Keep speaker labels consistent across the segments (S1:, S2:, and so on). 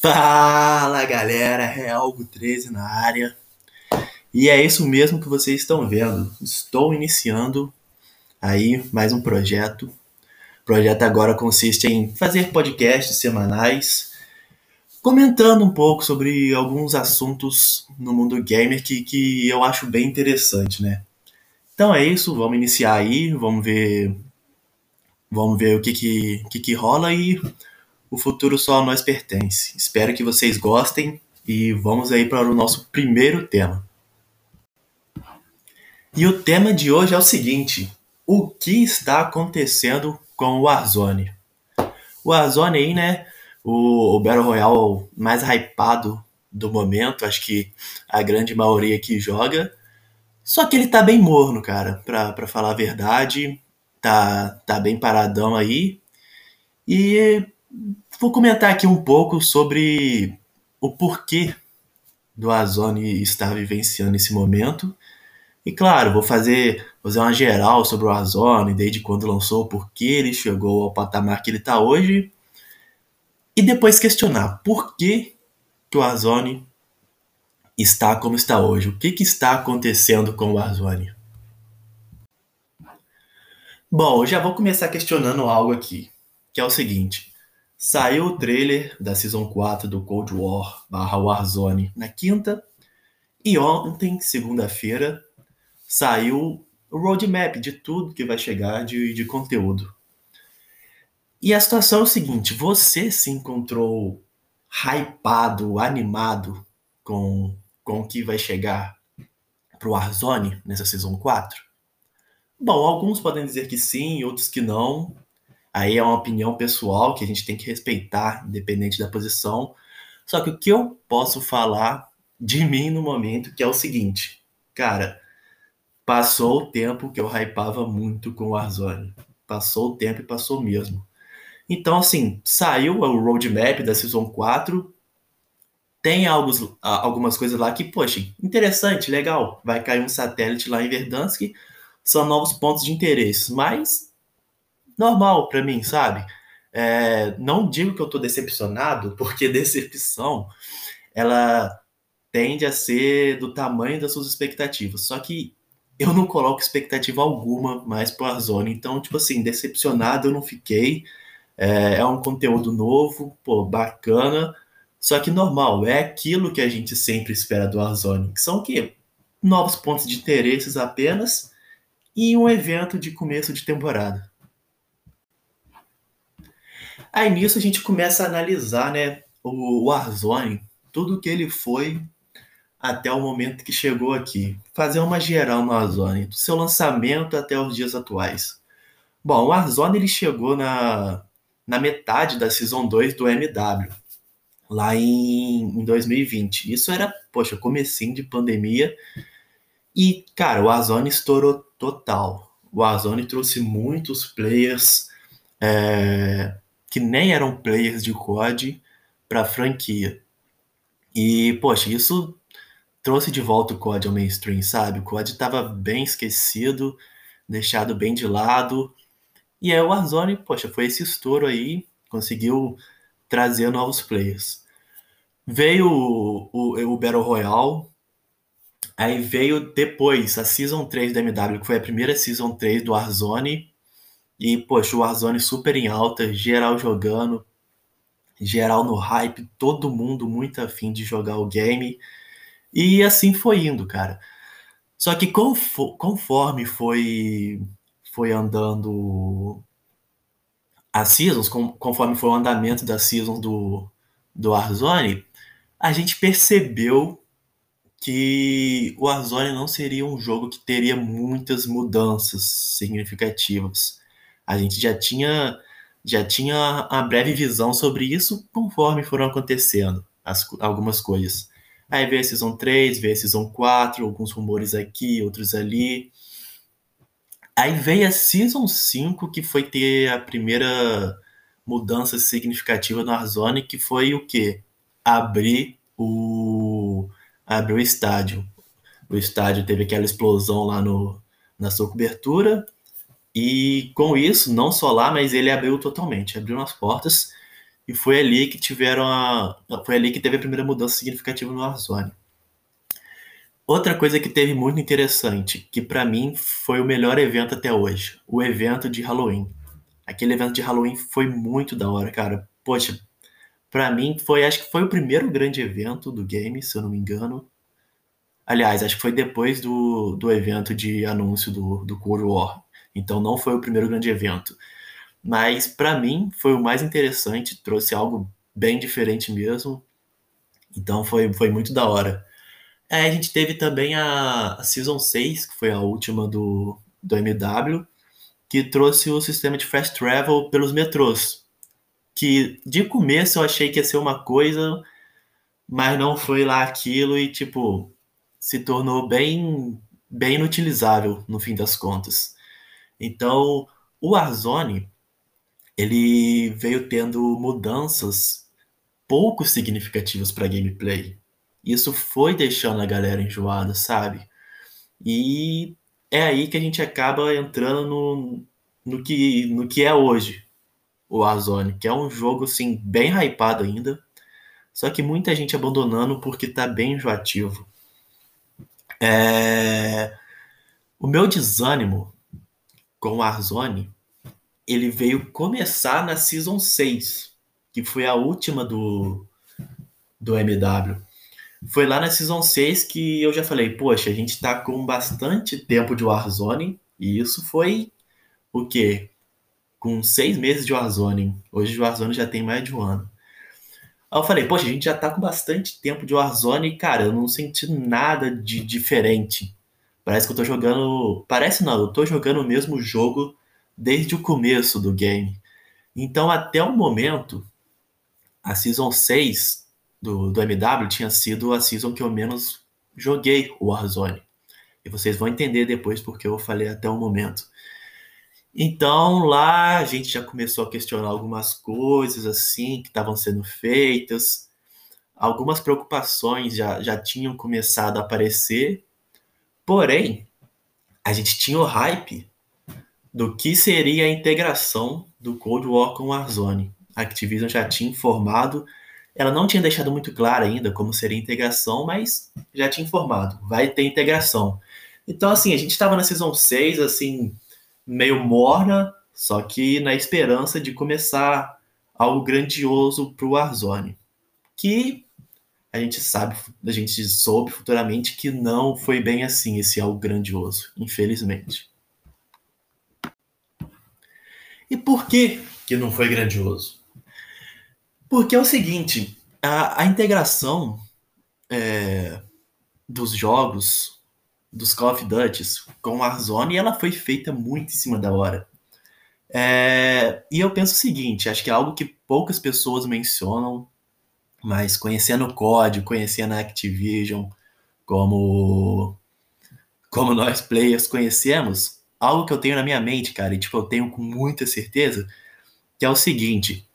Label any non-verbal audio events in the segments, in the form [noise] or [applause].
S1: Fala galera, Realgo 13 na área. E é isso mesmo que vocês estão vendo. Estou iniciando aí mais um projeto. O projeto agora consiste em fazer podcasts semanais, comentando um pouco sobre alguns assuntos no mundo gamer que, que eu acho bem interessante, né? Então é isso, vamos iniciar aí, vamos ver, vamos ver o que que, que, que rola e o futuro só a nós pertence. Espero que vocês gostem e vamos aí para o nosso primeiro tema. E o tema de hoje é o seguinte: o que está acontecendo com o Warzone? O Warzone aí, né? O, o Battle Royale mais hypado do momento, acho que a grande maioria que joga. Só que ele tá bem morno, cara, pra, pra falar a verdade. Tá, tá bem paradão aí. E Vou comentar aqui um pouco sobre o porquê do Azone estar vivenciando esse momento. E claro, vou fazer, fazer uma geral sobre o Azone, desde quando lançou, por que ele chegou ao patamar que ele está hoje. E depois questionar por que, que o Azone está como está hoje. O que, que está acontecendo com o Azone? Bom, eu já vou começar questionando algo aqui, que é o seguinte. Saiu o trailer da Season 4 do Cold War barra Warzone na quinta. E ontem, segunda-feira, saiu o roadmap de tudo que vai chegar de, de conteúdo. E a situação é o seguinte: você se encontrou hypado, animado com, com o que vai chegar pro Warzone nessa Season 4? Bom, alguns podem dizer que sim, outros que não. Aí é uma opinião pessoal que a gente tem que respeitar, independente da posição. Só que o que eu posso falar de mim no momento, que é o seguinte, cara, passou o tempo que eu hypava muito com o Warzone. Passou o tempo e passou mesmo. Então, assim, saiu o roadmap da Season 4. Tem alguns, algumas coisas lá que, poxa, interessante, legal. Vai cair um satélite lá em Verdansk. São novos pontos de interesse. Mas normal para mim, sabe? É, não digo que eu tô decepcionado, porque [laughs] decepção ela tende a ser do tamanho das suas expectativas. Só que eu não coloco expectativa alguma mais pro Warzone. Então, tipo assim, decepcionado eu não fiquei. É, é um conteúdo novo, pô, bacana. Só que normal, é aquilo que a gente sempre espera do Warzone. Que são o quê? Novos pontos de interesses apenas e um evento de começo de temporada. Aí nisso a gente começa a analisar, né, o Warzone, tudo que ele foi até o momento que chegou aqui. Fazer uma geral no Warzone, do seu lançamento até os dias atuais. Bom, o Warzone ele chegou na, na metade da Season 2 do MW, lá em, em 2020. Isso era, poxa, comecinho de pandemia. E, cara, o Warzone estourou total. O Warzone trouxe muitos players é, que nem eram players de COD para a franquia. E, poxa, isso trouxe de volta o COD ao mainstream, sabe? O COD estava bem esquecido, deixado bem de lado. E aí o Warzone, poxa, foi esse estouro aí, conseguiu trazer novos players. Veio o, o, o Battle Royale, aí veio depois a Season 3 da MW, que foi a primeira Season 3 do Warzone, e, poxa, o Warzone super em alta, geral jogando, geral no hype, todo mundo muito afim de jogar o game. E assim foi indo, cara. Só que conforme foi, foi andando as seasons, conforme foi o andamento das seasons do, do Warzone, a gente percebeu que o Warzone não seria um jogo que teria muitas mudanças significativas a gente já tinha já tinha uma breve visão sobre isso conforme foram acontecendo as, algumas coisas. Aí veio a Season 3, veio a Season 4, alguns rumores aqui, outros ali. Aí veio a Season 5, que foi ter a primeira mudança significativa no Warzone, que foi o quê? Abrir o, abrir o estádio. O estádio teve aquela explosão lá no, na sua cobertura, e com isso, não só lá, mas ele abriu totalmente, abriu as portas. E foi ali que tiveram a. Foi ali que teve a primeira mudança significativa no Warzone. Outra coisa que teve muito interessante, que para mim foi o melhor evento até hoje, o evento de Halloween. Aquele evento de Halloween foi muito da hora, cara. Poxa, para mim foi, acho que foi o primeiro grande evento do game, se eu não me engano. Aliás, acho que foi depois do, do evento de anúncio do, do Cold War. Então não foi o primeiro grande evento. Mas para mim foi o mais interessante, trouxe algo bem diferente mesmo. Então foi, foi muito da hora. É, a gente teve também a, a Season 6, que foi a última do, do MW, que trouxe o sistema de fast travel pelos metrôs. Que de começo eu achei que ia ser uma coisa, mas não foi lá aquilo e tipo se tornou bem bem inutilizável no fim das contas. Então, o Warzone ele veio tendo mudanças pouco significativas para gameplay. Isso foi deixando a galera enjoada, sabe? E é aí que a gente acaba entrando no, no, que, no que é hoje o Warzone, que é um jogo assim bem hypado ainda, só que muita gente abandonando porque tá bem enjoativo. É... O meu desânimo com o Warzone, ele veio começar na Season 6, que foi a última do, do MW. Foi lá na Season 6 que eu já falei, poxa, a gente tá com bastante tempo de Warzone, e isso foi o quê? Com seis meses de Warzone. Hoje o Warzone já tem mais de um ano. Aí eu falei, poxa, a gente já tá com bastante tempo de Warzone cara, eu não senti nada de diferente. Parece que eu tô jogando. Parece não, eu tô jogando o mesmo jogo desde o começo do game. Então, até o momento, a Season 6 do, do MW tinha sido a season que eu menos joguei o Warzone. E vocês vão entender depois porque eu falei até o momento. Então lá a gente já começou a questionar algumas coisas assim que estavam sendo feitas. Algumas preocupações já, já tinham começado a aparecer. Porém, a gente tinha o hype do que seria a integração do Cold War com Warzone. A Activision já tinha informado ela não tinha deixado muito claro ainda como seria a integração, mas já tinha informado, vai ter integração. Então, assim, a gente estava na Season 6, assim, meio morna, só que na esperança de começar algo grandioso para o Warzone. Que a gente sabe, a gente soube futuramente que não foi bem assim esse algo grandioso, infelizmente. E por que que não foi grandioso? Porque é o seguinte, a, a integração é, dos jogos dos Call of Duty com Warzone, ela foi feita muito em cima da hora. É, e eu penso o seguinte, acho que é algo que poucas pessoas mencionam, mas conhecendo o código, conhecendo a Activision, como, como nós players conhecemos, algo que eu tenho na minha mente, cara, e tipo, eu tenho com muita certeza, que é o seguinte,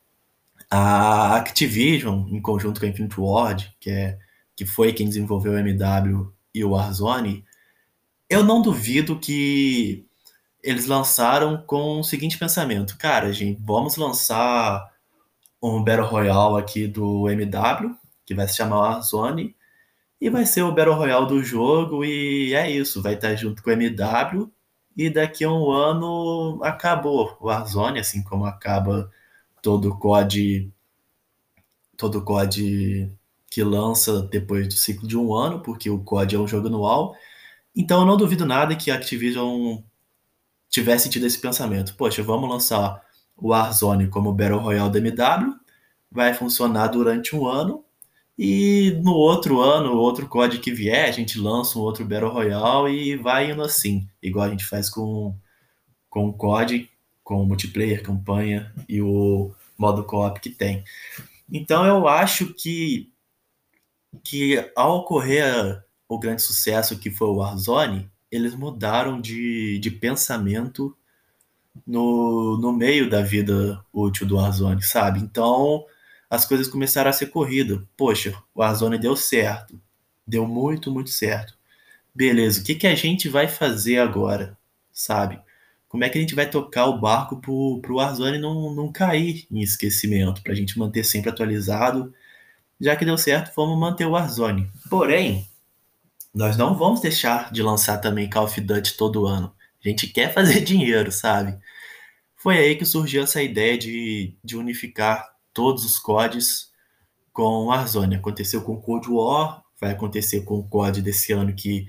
S1: a Activision, em conjunto com a Infinite Ward, que, é, que foi quem desenvolveu o MW e o Warzone, eu não duvido que eles lançaram com o seguinte pensamento: cara, gente, vamos lançar um Battle Royale aqui do MW, que vai se chamar Warzone, e vai ser o Battle Royale do jogo, e é isso, vai estar junto com o MW, e daqui a um ano acabou o Warzone, assim como acaba todo o COD todo o COD que lança depois do ciclo de um ano, porque o COD é um jogo anual. Então eu não duvido nada que a Activision tivesse tido esse pensamento. Poxa, vamos lançar o Warzone como Battle Royale da MW, vai funcionar durante um ano, e no outro ano, outro COD que vier, a gente lança um outro Battle Royale e vai indo assim, igual a gente faz com, com o COD, com o multiplayer, campanha e o modo co-op que tem. Então eu acho que, que ao ocorrer o grande sucesso que foi o Warzone, eles mudaram de, de pensamento no, no meio da vida útil do Warzone, sabe? Então as coisas começaram a ser corridas. Poxa, o Warzone deu certo. Deu muito, muito certo. Beleza, o que, que a gente vai fazer agora? Sabe? como é que a gente vai tocar o barco pro, pro Warzone não, não cair em esquecimento, pra gente manter sempre atualizado. Já que deu certo, vamos manter o Warzone. Porém, nós não vamos deixar de lançar também Call of Duty todo ano. A gente quer fazer [laughs] dinheiro, sabe? Foi aí que surgiu essa ideia de, de unificar todos os CODs com o Warzone. Aconteceu com o Cold War, vai acontecer com o COD desse ano que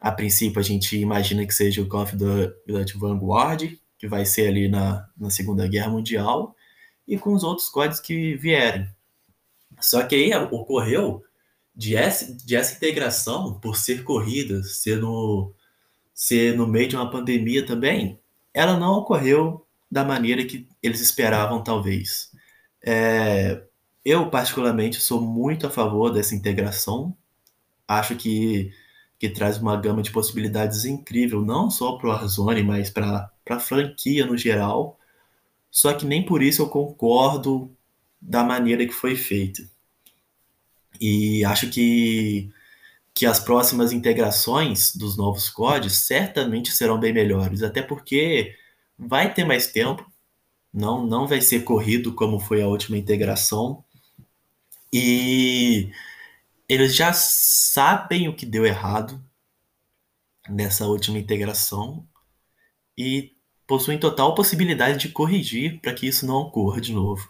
S1: a princípio a gente imagina que seja o Call of Duty Vanguard, que vai ser ali na, na Segunda Guerra Mundial, e com os outros códigos que vierem. Só que aí ocorreu de essa, de essa integração, por ser corrida, ser no, ser no meio de uma pandemia também, ela não ocorreu da maneira que eles esperavam, talvez. É, eu, particularmente, sou muito a favor dessa integração. Acho que que traz uma gama de possibilidades incrível, não só para o Warzone, mas para a franquia no geral. Só que nem por isso eu concordo da maneira que foi feita. E acho que, que as próximas integrações dos novos códigos certamente serão bem melhores, até porque vai ter mais tempo, não, não vai ser corrido como foi a última integração. E eles já sabem o que deu errado nessa última integração e possuem total possibilidade de corrigir para que isso não ocorra de novo.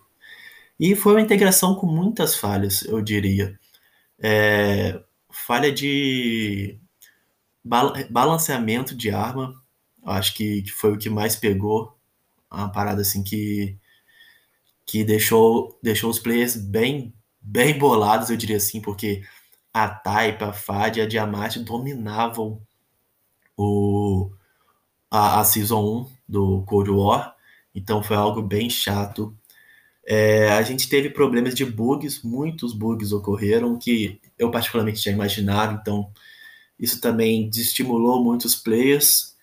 S1: E foi uma integração com muitas falhas, eu diria. É, falha de balanceamento de arma, acho que, que, foi o que mais pegou, uma parada assim que, que deixou, deixou os players bem bem bolados, eu diria assim, porque a Taipa, a Fad e a Diamante dominavam o, a, a Season 1 do Cold War, então foi algo bem chato. É, a gente teve problemas de bugs, muitos bugs ocorreram que eu particularmente já imaginava, então isso também desestimulou muitos players.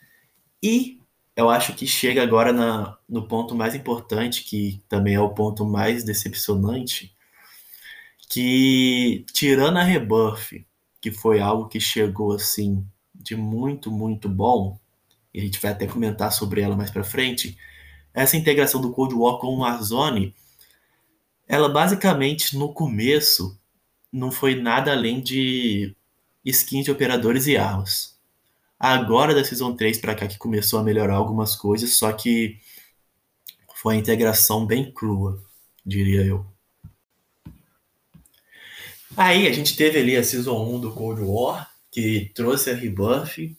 S1: E eu acho que chega agora na, no ponto mais importante, que também é o ponto mais decepcionante, que tirando a Rebuff, que foi algo que chegou assim de muito, muito bom, e a gente vai até comentar sobre ela mais para frente, essa integração do Cold War com o Warzone, ela basicamente no começo não foi nada além de skins de operadores e armas. Agora da Season 3 para cá que começou a melhorar algumas coisas, só que foi a integração bem crua, diria eu. Aí a gente teve ali a Season 1 do Cold War, que trouxe a rebuff,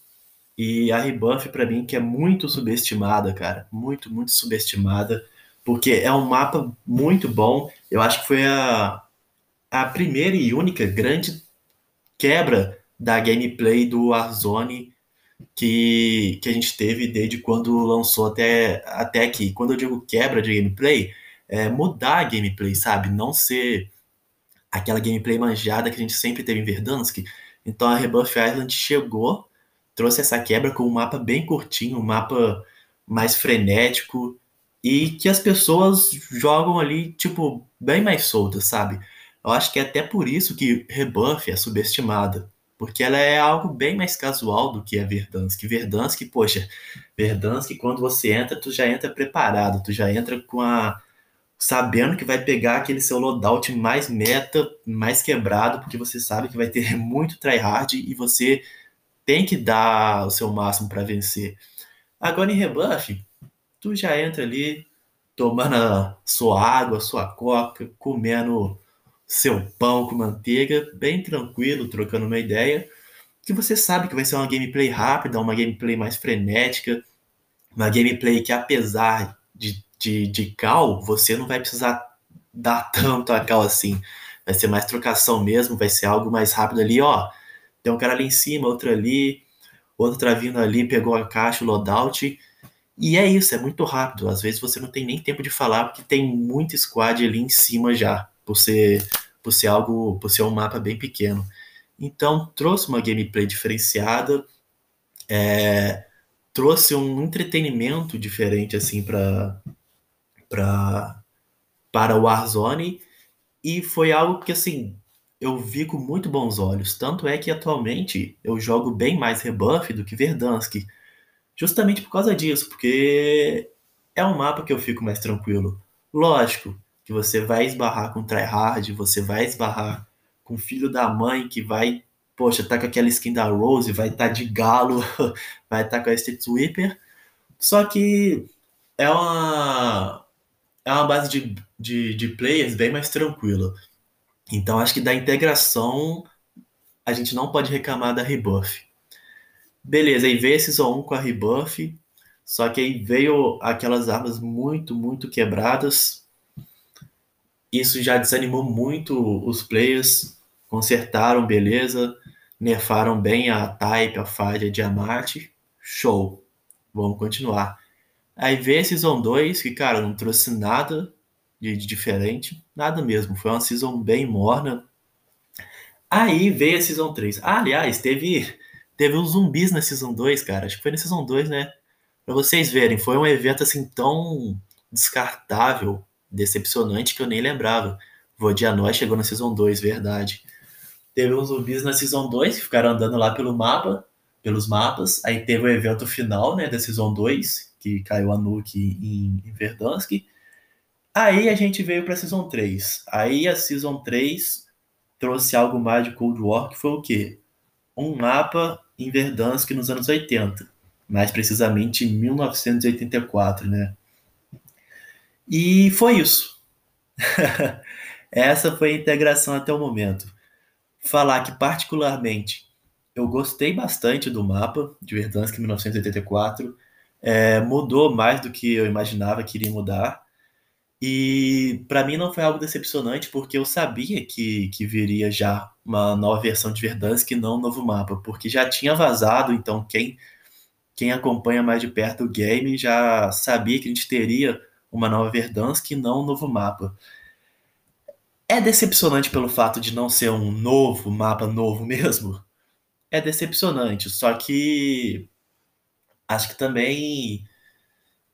S1: e a rebuff para mim que é muito subestimada, cara, muito, muito subestimada, porque é um mapa muito bom. Eu acho que foi a, a primeira e única grande quebra da gameplay do Warzone que, que a gente teve desde quando lançou até, até aqui. Quando eu digo quebra de gameplay, é mudar a gameplay, sabe? Não ser aquela gameplay manjada que a gente sempre teve em Verdansk. Então a Rebuff Island chegou, trouxe essa quebra com um mapa bem curtinho, um mapa mais frenético e que as pessoas jogam ali, tipo, bem mais soltas, sabe? Eu acho que é até por isso que Rebuff é subestimada, porque ela é algo bem mais casual do que a Verdansk. Verdansk, poxa, Verdansk, quando você entra, tu já entra preparado, tu já entra com a sabendo que vai pegar aquele seu loadout mais meta, mais quebrado, porque você sabe que vai ter [laughs] muito tryhard e você tem que dar o seu máximo para vencer. Agora em rebuff, tu já entra ali tomando a sua água, sua coca, comendo seu pão com manteiga, bem tranquilo, trocando uma ideia, que você sabe que vai ser uma gameplay rápida, uma gameplay mais frenética, uma gameplay que apesar de de, de cal, você não vai precisar dar [laughs] tanto a cal assim. Vai ser mais trocação mesmo, vai ser algo mais rápido ali, ó. Tem um cara ali em cima, outro ali, outro tá vindo ali, pegou a caixa, o loadout. E é isso, é muito rápido. Às vezes você não tem nem tempo de falar, porque tem muito squad ali em cima já, por ser, por ser algo, por ser um mapa bem pequeno. Então trouxe uma gameplay diferenciada, é, trouxe um entretenimento diferente assim para pra, para o Warzone e foi algo que assim eu vi com muito bons olhos. Tanto é que atualmente eu jogo bem mais Rebuff do que Verdansk. justamente por causa disso, porque é um mapa que eu fico mais tranquilo. Lógico que você vai esbarrar com tryhard, você vai esbarrar com filho da mãe que vai, poxa, tá com aquela skin da Rose, vai estar tá de galo, [laughs] vai estar tá com a Street Sweeper. Só que é uma, é uma base de, de, de players bem mais tranquila. Então acho que da integração a gente não pode reclamar da rebuff. Beleza, aí veio a Season 1 com a rebuff, só que aí veio aquelas armas muito, muito quebradas. Isso já desanimou muito os players. Consertaram, beleza. Nerfaram bem a Type, a Fade, a Diamante. Show. Vamos continuar. Aí veio a Season 2, que, cara, não trouxe nada de, de diferente. Nada mesmo. Foi uma Season bem morna. Aí veio a Season 3. Ah, aliás, teve Teve uns zumbis na Season 2, cara. Acho que foi na Season 2, né? Pra vocês verem, foi um evento assim tão descartável, decepcionante, que eu nem lembrava. Vodianói chegou na Season 2, verdade. Teve uns zumbis na Season 2 que ficaram andando lá pelo mapa, pelos mapas. Aí teve o evento final, né, da Season 2, que caiu a Nuke em, em Verdansk. Aí a gente veio pra Season 3. Aí a Season 3 trouxe algo mais de Cold War, que foi o quê? Um mapa em Verdansk nos anos 80, mais precisamente em 1984, né? E foi isso. [laughs] Essa foi a integração até o momento. Falar que, particularmente, eu gostei bastante do mapa de Verdansk 1984. É, mudou mais do que eu imaginava que iria mudar. E para mim não foi algo decepcionante, porque eu sabia que, que viria já uma nova versão de Verdansk e não um novo mapa, porque já tinha vazado, então quem, quem acompanha mais de perto o game já sabia que a gente teria uma nova Verdansk e não um novo mapa. É decepcionante pelo fato de não ser um novo mapa novo [laughs] mesmo? É decepcionante, só que acho que também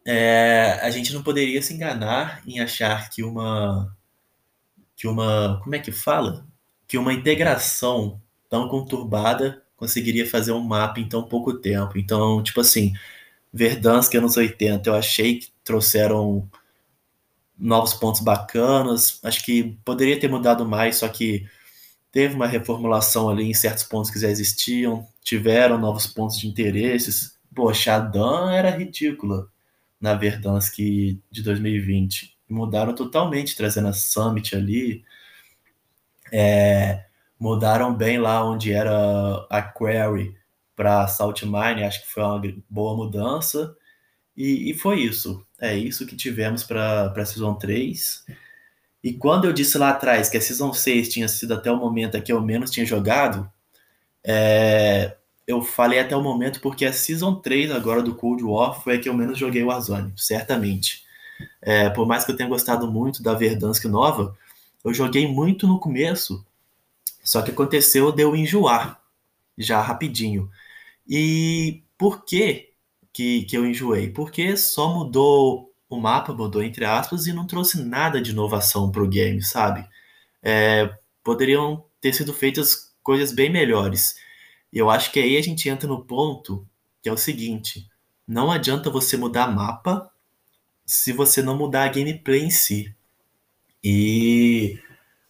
S1: é, a gente não poderia se enganar em achar que uma que uma como é que fala que uma integração tão conturbada conseguiria fazer um mapa em tão pouco tempo então tipo assim Verdansk anos 80 eu achei que trouxeram novos pontos bacanas acho que poderia ter mudado mais só que teve uma reformulação ali em certos pontos que já existiam tiveram novos pontos de interesses poxa a Dan era ridícula na Verdansk de 2020. Mudaram totalmente, trazendo a Summit ali. É, mudaram bem lá onde era a Query para Salt Mine, acho que foi uma boa mudança. E, e foi isso. É isso que tivemos para a Season 3. E quando eu disse lá atrás que a Season 6 tinha sido até o momento que eu menos tinha jogado, é, eu falei até o momento porque a Season 3 agora do Cold War foi a que eu menos joguei Warzone, certamente. É, por mais que eu tenha gostado muito da Verdansk nova, eu joguei muito no começo, só que aconteceu de eu enjoar, já rapidinho. E por que, que, que eu enjoei? Porque só mudou o mapa, mudou entre aspas, e não trouxe nada de inovação para o game, sabe? É, poderiam ter sido feitas coisas bem melhores. E eu acho que aí a gente entra no ponto que é o seguinte: não adianta você mudar mapa se você não mudar a gameplay em si. E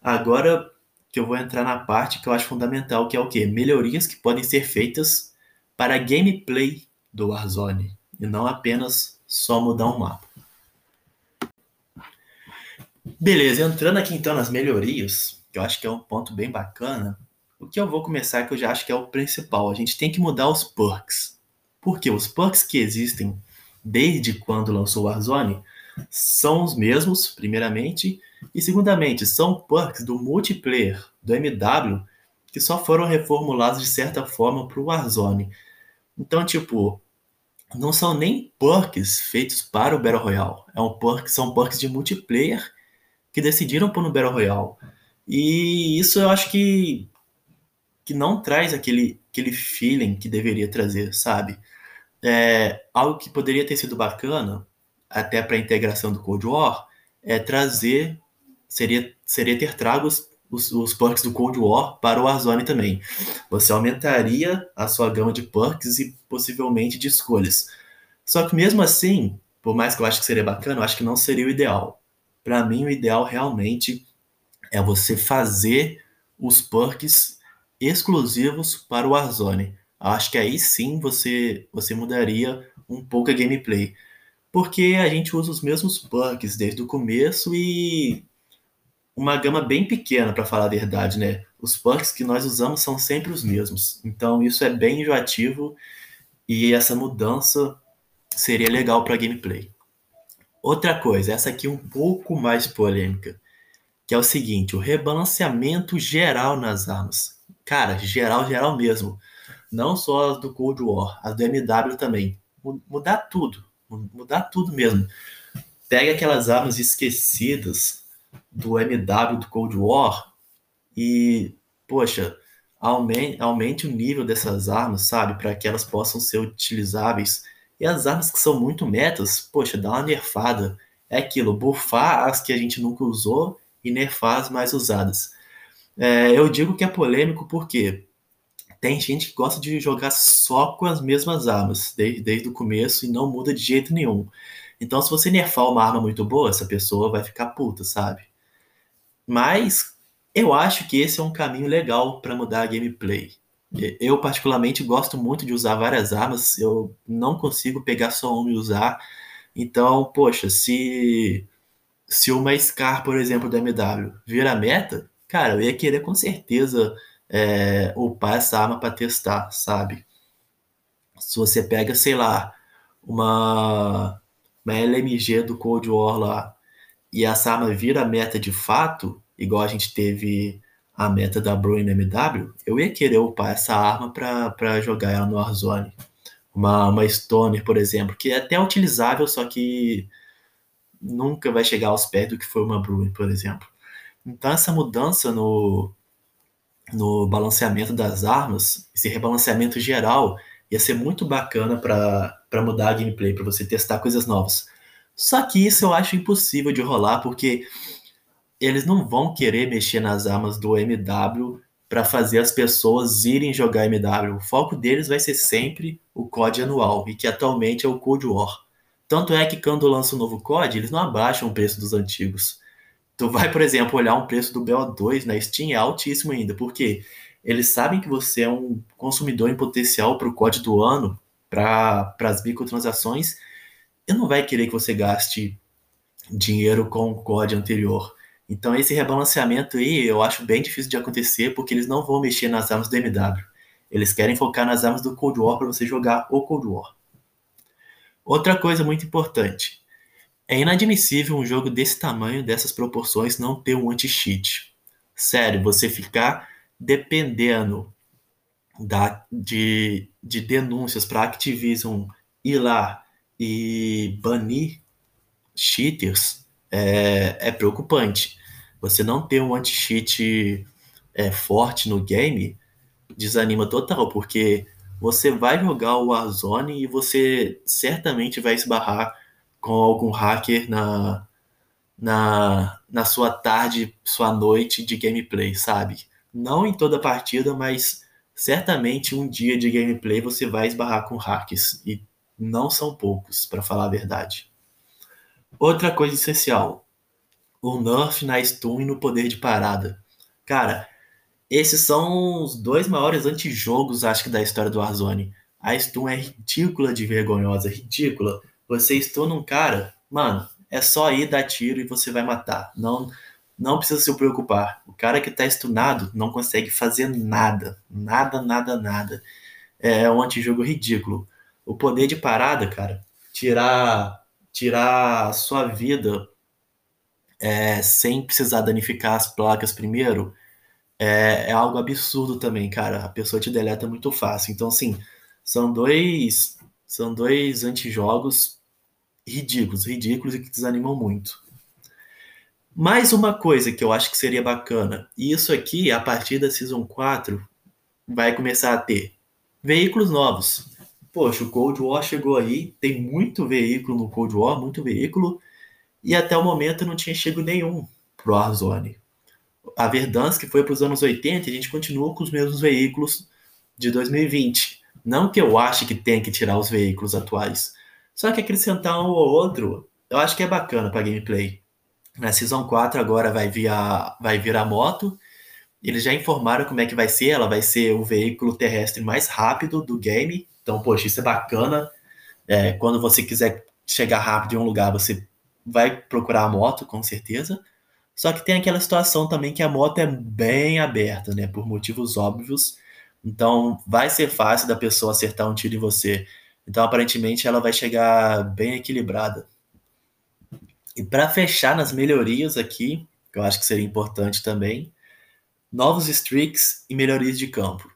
S1: agora que eu vou entrar na parte que eu acho fundamental, que é o que? Melhorias que podem ser feitas para a gameplay do Warzone e não apenas só mudar um mapa. Beleza, entrando aqui então nas melhorias, que eu acho que é um ponto bem bacana, o que eu vou começar, que eu já acho que é o principal, a gente tem que mudar os perks. Porque os perks que existem desde quando lançou o Warzone são os mesmos, primeiramente, e segundamente, são perks do multiplayer do MW que só foram reformulados de certa forma para o Warzone. Então, tipo, não são nem perks feitos para o Battle Royale. É um perk, são perks de multiplayer que decidiram pôr no Battle Royale. E isso eu acho que que não traz aquele, aquele feeling que deveria trazer, sabe? É, algo que poderia ter sido bacana, até para a integração do Cold War, é trazer, seria, seria ter trago os, os, perks do Cold War para o Warzone também. Você aumentaria a sua gama de perks e possivelmente de escolhas. Só que mesmo assim, por mais que eu acho que seria bacana, eu acho que não seria o ideal. Para mim, o ideal realmente é você fazer os perks exclusivos para o Warzone. Acho que aí sim você, você mudaria um pouco a gameplay. Porque a gente usa os mesmos perks desde o começo e uma gama bem pequena, para falar a verdade, né? Os perks que nós usamos são sempre os mesmos. Então isso é bem enjoativo e essa mudança seria legal para gameplay. Outra coisa, essa aqui é um pouco mais polêmica, que é o seguinte, o rebalanceamento geral nas armas. Cara, geral, geral mesmo. Não só as do Cold War, as do MW também. Mudar tudo, mudar tudo mesmo. Pega aquelas armas esquecidas do MW do Cold War e, poxa, aumente, aumente o nível dessas armas, sabe? Para que elas possam ser utilizáveis e as armas que são muito metas, poxa, dá uma nerfada. É aquilo, buffar as que a gente nunca usou e nerfar as mais usadas. É, eu digo que é polêmico porque tem gente que gosta de jogar só com as mesmas armas, desde, desde o começo, e não muda de jeito nenhum. Então, se você nerfar uma arma muito boa, essa pessoa vai ficar puta, sabe? Mas eu acho que esse é um caminho legal para mudar a gameplay. Eu, particularmente, gosto muito de usar várias armas. Eu não consigo pegar só uma e usar. Então, poxa, se, se uma Scar, por exemplo, da MW vira meta, cara, eu ia querer com certeza é, upar essa arma para testar, sabe? Se você pega, sei lá, uma, uma LMG do Cold War lá e essa arma vira meta de fato, igual a gente teve a meta da Bruin MW, eu ia querer upar essa arma para jogar ela no Warzone. Uma, uma Stoner, por exemplo, que é até utilizável, só que nunca vai chegar aos pés do que foi uma Bruin, por exemplo. Então essa mudança no, no balanceamento das armas, esse rebalanceamento geral, ia ser muito bacana para mudar a gameplay, para você testar coisas novas. Só que isso eu acho impossível de rolar, porque eles não vão querer mexer nas armas do MW para fazer as pessoas irem jogar MW. O foco deles vai ser sempre o COD anual, e que atualmente é o Cold War. Tanto é que quando lança um novo COD, eles não abaixam o preço dos antigos. Tu vai, por exemplo, olhar um preço do BO2 na Steam é altíssimo ainda, porque eles sabem que você é um consumidor em potencial para o COD do ano, para as microtransações, e não vai querer que você gaste dinheiro com o COD anterior. Então esse rebalanceamento aí eu acho bem difícil de acontecer porque eles não vão mexer nas armas do MW. Eles querem focar nas armas do Cold War para você jogar o Cold War. Outra coisa muito importante. É inadmissível um jogo desse tamanho, dessas proporções, não ter um anti-cheat. Sério, você ficar dependendo da, de, de denúncias para Activision ir lá e banir cheaters é, é preocupante você não ter um anti-cheat é, forte no game desanima total, porque você vai jogar o Warzone e você certamente vai esbarrar com algum hacker na, na, na sua tarde, sua noite de gameplay, sabe? Não em toda partida, mas certamente um dia de gameplay você vai esbarrar com hackers e não são poucos, para falar a verdade. Outra coisa essencial: o nerf na stun e no poder de parada. Cara, esses são os dois maiores antijogos, acho que, da história do Warzone. A stun é ridícula de vergonhosa, ridícula. Você stun um cara, mano, é só ir dar tiro e você vai matar. Não, não precisa se preocupar. O cara que tá stunado não consegue fazer nada. Nada, nada, nada. É um antijogo ridículo. O poder de parada, cara, tirar tirar a sua vida é, sem precisar danificar as placas primeiro, é, é, algo absurdo também, cara. A pessoa te deleta muito fácil. Então, assim, são dois, são dois antijogos ridículos, ridículos e que desanimam muito. Mais uma coisa que eu acho que seria bacana, e isso aqui, a partir da Season 4, vai começar a ter veículos novos. Poxa, o Cold War chegou aí, tem muito veículo no Cold War, muito veículo, e até o momento não tinha chego nenhum pro Warzone. A Verdansk foi para os anos 80 e a gente continua com os mesmos veículos de 2020. Não que eu ache que tenha que tirar os veículos atuais, Só que acrescentar um ou outro, eu acho que é bacana para gameplay. Na Season 4 agora vai vir a, vai vir a moto. Eles já informaram como é que vai ser. Ela vai ser o veículo terrestre mais rápido do game. Então, poxa, isso é bacana. É, quando você quiser chegar rápido em um lugar, você vai procurar a moto, com certeza. Só que tem aquela situação também que a moto é bem aberta, né? Por motivos óbvios. Então, vai ser fácil da pessoa acertar um tiro em você. Então, aparentemente, ela vai chegar bem equilibrada. E para fechar nas melhorias aqui, que eu acho que seria importante também, novos streaks e melhorias de campo.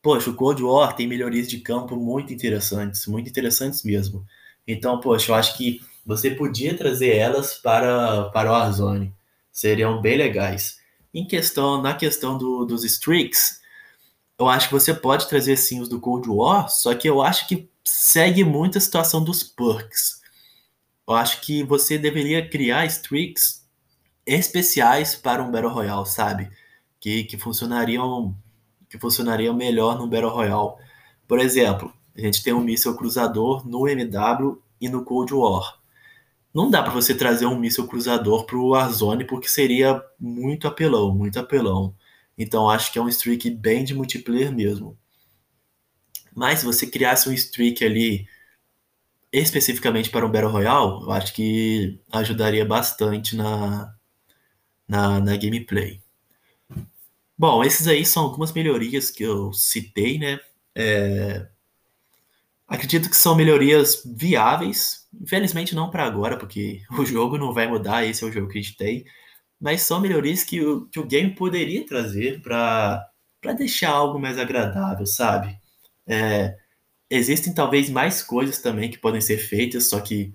S1: Poxa, o Cold War tem melhorias de campo muito interessantes, muito interessantes mesmo. Então, poxa, eu acho que você podia trazer elas para, para o Warzone. Seriam bem legais. Em questão, na questão do, dos streaks, eu acho que você pode trazer sim os do Cold War, só que eu acho que segue muito a situação dos perks. Eu acho que você deveria criar streaks especiais para um Battle Royale, sabe? Que, que funcionariam que funcionariam melhor no Battle Royale. Por exemplo, a gente tem um míssil cruzador no MW e no Cold War. Não dá para você trazer um míssil cruzador para o Warzone porque seria muito apelão, muito apelão. Então acho que é um streak bem de multiplayer mesmo. Mas se você criasse um streak ali especificamente para um Battle Royale, eu acho que ajudaria bastante na, na, na gameplay. Bom, esses aí são algumas melhorias que eu citei, né? É... Acredito que são melhorias viáveis. Infelizmente não para agora, porque [laughs] o jogo não vai mudar, esse é o jogo que a gente tem. Mas são melhorias que o, que o game poderia trazer para deixar algo mais agradável, sabe? É, existem talvez mais coisas também que podem ser feitas, só que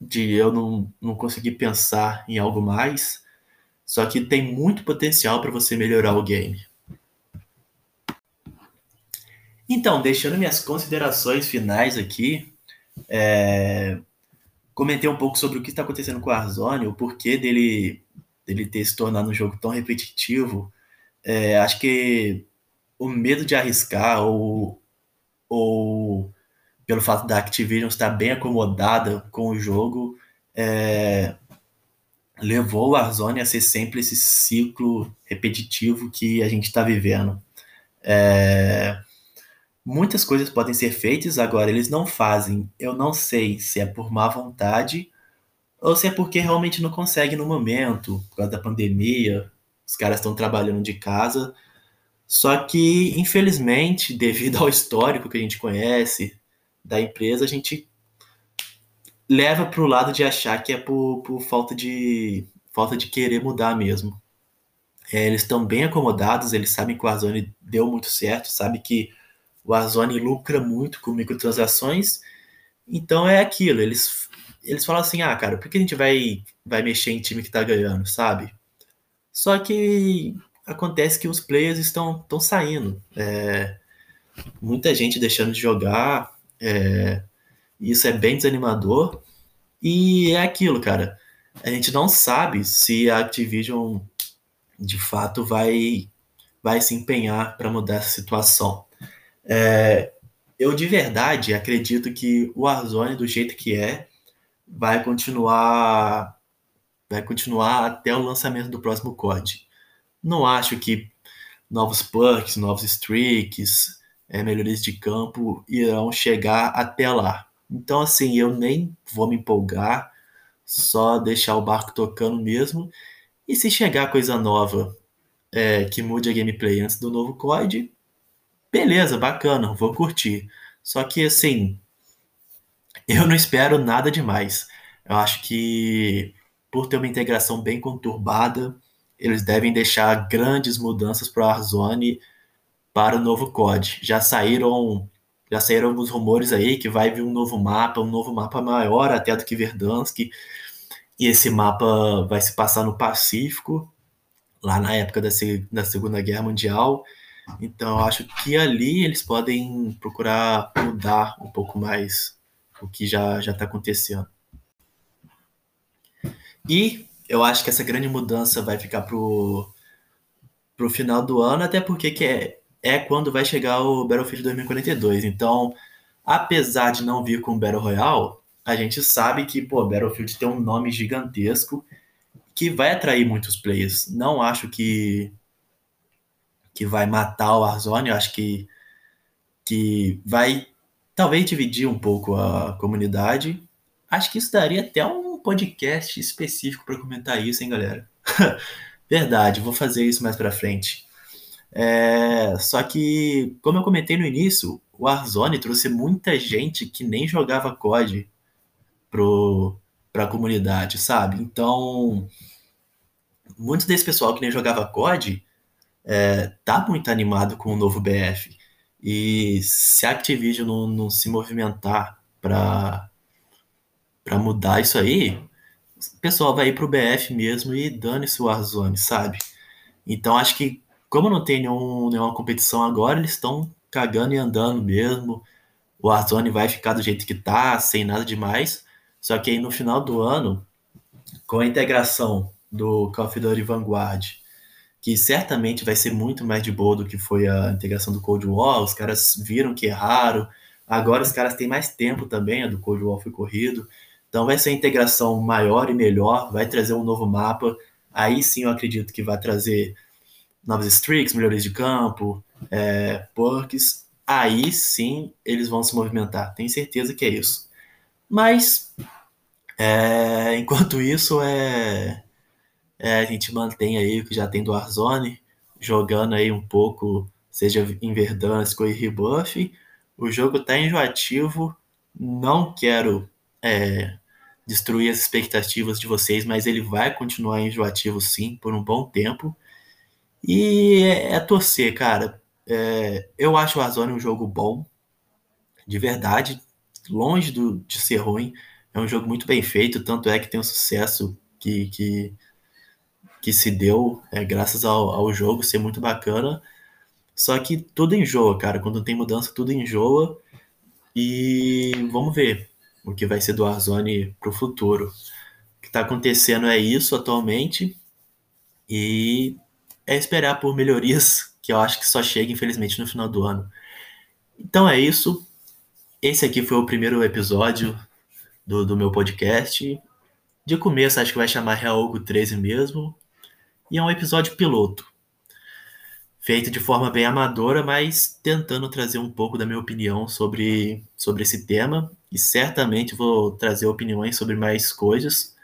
S1: de eu não, não consegui pensar em algo mais. Só que tem muito potencial para você melhorar o game. Então, deixando minhas considerações finais aqui, é... comentei um pouco sobre o que está acontecendo com o Warzone, o porquê dele, dele ter se tornado um jogo tão repetitivo. É, acho que o medo de arriscar ou, ou pelo fato da Activision estar bem acomodada com o jogo, é, levou o Warzone a ser sempre esse ciclo repetitivo que a gente está vivendo. É, muitas coisas podem ser feitas, agora eles não fazem. Eu não sei se é por má vontade ou se é porque realmente não consegue no momento, por causa da pandemia, os caras estão trabalhando de casa só que, infelizmente, devido ao histórico que a gente conhece da empresa, a gente leva para o lado de achar que é por, por, falta, de, falta de querer mudar mesmo. É, eles estão bem acomodados, eles sabem que o Warzone deu muito certo, sabe que o Warzone lucra muito com microtransações, então é aquilo, eles, eles falam assim, ah, cara, por que a gente vai, vai mexer em time que está ganhando, sabe? Só que acontece que os players estão, estão saindo. É, muita gente deixando de jogar. É, isso é bem desanimador. E é aquilo, cara. A gente não sabe se a Activision de fato vai, vai se empenhar para mudar essa situação. É, eu de verdade acredito que o Warzone, do jeito que é, vai continuar vai continuar até o lançamento do próximo COD. Não acho que novos perks, novos streaks, é, melhorias de campo irão chegar até lá. Então, assim, eu nem vou me empolgar, só deixar o barco tocando mesmo. E se chegar coisa nova é, que mude a gameplay antes do novo COD, beleza, bacana, vou curtir. Só que, assim, eu não espero nada demais. Eu acho que por ter uma integração bem conturbada, eles devem deixar grandes mudanças para o Warzone para o novo COD. Já saíram já saíram alguns rumores aí que vai vir um novo mapa, um novo mapa maior até do que Verdansk, e esse mapa vai se passar no Pacífico, lá na época da, da Segunda Guerra Mundial. Então, eu acho que ali eles podem procurar mudar um pouco mais o que já está acontecendo. E eu acho que essa grande mudança vai ficar pro, pro final do ano, até porque que é, é quando vai chegar o Battlefield 2042. Então, apesar de não vir com Battle Royale, a gente sabe que, pô, Battlefield tem um nome gigantesco que vai atrair muitos players. Não acho que que vai matar o Warzone, acho que que vai talvez dividir um pouco a comunidade. Acho que isso daria até um podcast específico para comentar isso, hein, galera? [laughs] Verdade, vou fazer isso mais para frente. É, só que, como eu comentei no início, o Warzone trouxe muita gente que nem jogava COD para a comunidade, sabe? Então, muito desse pessoal que nem jogava COD é, tá muito animado com o novo BF. E se a Activision não, não se movimentar para para mudar isso aí, o pessoal vai ir pro BF mesmo e dane-se o Warzone, sabe? Então acho que como não tem nenhum, nenhuma competição agora, eles estão cagando e andando mesmo. O Warzone vai ficar do jeito que tá, sem nada demais. Só que aí no final do ano, com a integração do Call of Duty Vanguard, que certamente vai ser muito mais de boa do que foi a integração do Cold War, os caras viram que erraram. Agora os caras têm mais tempo também, a do Cold War foi corrido. Então vai ser a integração maior e melhor, vai trazer um novo mapa. Aí sim eu acredito que vai trazer novos streaks, melhores de campo, é, perks. Aí sim eles vão se movimentar. Tenho certeza que é isso. Mas é, enquanto isso é, é, a gente mantém aí o que já tem do Warzone, jogando aí um pouco, seja em Verdansk ou em Rebuff. O jogo tá enjoativo, não quero é, destruir as expectativas de vocês, mas ele vai continuar enjoativo sim, por um bom tempo. E é, é torcer, cara. É, eu acho o Warzone um jogo bom, de verdade, longe do, de ser ruim. É um jogo muito bem feito, tanto é que tem um sucesso que, que, que se deu é, graças ao, ao jogo ser muito bacana. Só que tudo enjoa, cara. Quando tem mudança, tudo enjoa. E vamos ver o que vai ser do Warzone para o futuro. O que está acontecendo é isso atualmente e é esperar por melhorias que eu acho que só chega, infelizmente, no final do ano. Então é isso. Esse aqui foi o primeiro episódio do, do meu podcast. De começo, acho que vai chamar Realgo 13 mesmo. E é um episódio piloto feito de forma bem amadora, mas tentando trazer um pouco da minha opinião sobre, sobre esse tema. E certamente vou trazer opiniões sobre mais coisas,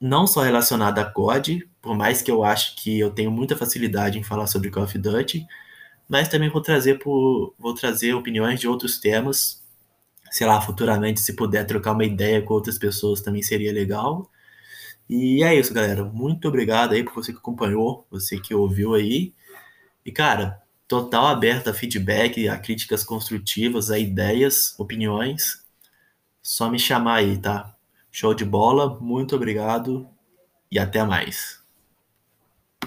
S1: não só relacionada a COD, por mais que eu acho que eu tenho muita facilidade em falar sobre Call of Duty, mas também vou trazer, por, vou trazer opiniões de outros temas. Sei lá, futuramente, se puder trocar uma ideia com outras pessoas, também seria legal. E é isso, galera. Muito obrigado aí por você que acompanhou, você que ouviu aí. E, cara, total aberto a feedback, a críticas construtivas, a ideias, opiniões. Só me chamar aí, tá? Show de bola, muito obrigado e até mais.